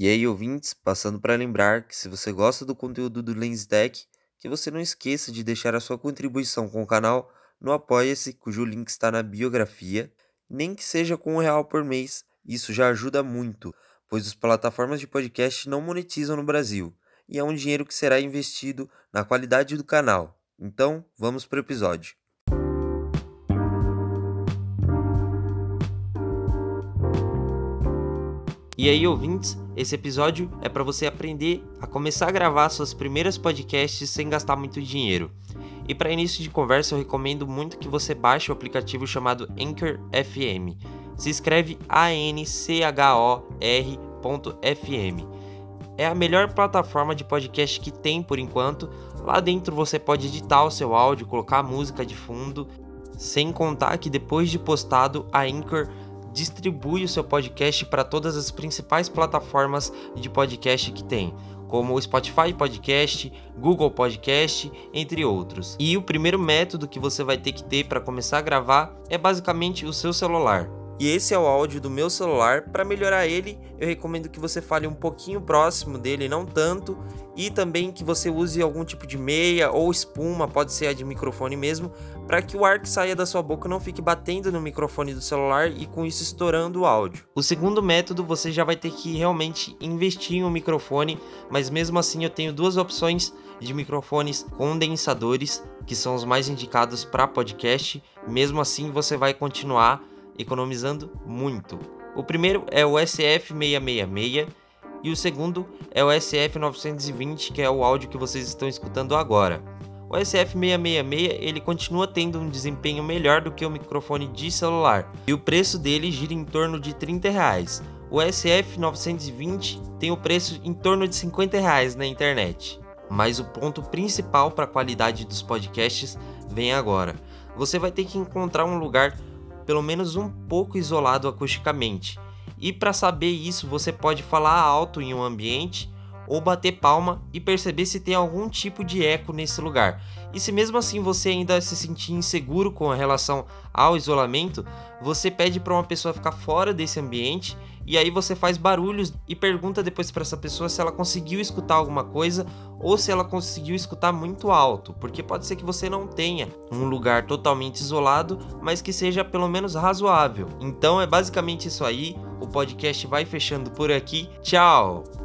E aí, ouvintes, passando para lembrar que se você gosta do conteúdo do LensTech, que você não esqueça de deixar a sua contribuição com o canal no Apoia-se, cujo link está na biografia, nem que seja com um real por mês, isso já ajuda muito, pois as plataformas de podcast não monetizam no Brasil, e é um dinheiro que será investido na qualidade do canal. Então, vamos para o episódio. E aí, ouvintes, esse episódio é para você aprender a começar a gravar suas primeiras podcasts sem gastar muito dinheiro. E para início de conversa, eu recomendo muito que você baixe o aplicativo chamado Anchor FM. Se escreve A-N-C-H-O-R.fm. É a melhor plataforma de podcast que tem por enquanto. Lá dentro você pode editar o seu áudio, colocar música de fundo, sem contar que depois de postado, a Anchor distribui o seu podcast para todas as principais plataformas de podcast que tem, como o Spotify Podcast, Google Podcast, entre outros. E o primeiro método que você vai ter que ter para começar a gravar é basicamente o seu celular. E esse é o áudio do meu celular. Para melhorar ele, eu recomendo que você fale um pouquinho próximo dele, não tanto, e também que você use algum tipo de meia ou espuma, pode ser a de microfone mesmo, para que o ar que saia da sua boca não fique batendo no microfone do celular e com isso estourando o áudio. O segundo método, você já vai ter que realmente investir em um microfone, mas mesmo assim eu tenho duas opções de microfones condensadores, que são os mais indicados para podcast. Mesmo assim, você vai continuar economizando muito. O primeiro é o SF666 e o segundo é o SF920, que é o áudio que vocês estão escutando agora. O SF666 ele continua tendo um desempenho melhor do que o microfone de celular e o preço dele gira em torno de 30 reais. O SF920 tem o preço em torno de 50 reais na internet. Mas o ponto principal para a qualidade dos podcasts vem agora. Você vai ter que encontrar um lugar pelo menos um pouco isolado acusticamente. E para saber isso, você pode falar alto em um ambiente ou bater palma e perceber se tem algum tipo de eco nesse lugar. E se mesmo assim você ainda se sentir inseguro com relação ao isolamento, você pede para uma pessoa ficar fora desse ambiente e aí você faz barulhos e pergunta depois para essa pessoa se ela conseguiu escutar alguma coisa ou se ela conseguiu escutar muito alto, porque pode ser que você não tenha um lugar totalmente isolado, mas que seja pelo menos razoável. Então é basicamente isso aí. O podcast vai fechando por aqui. Tchau.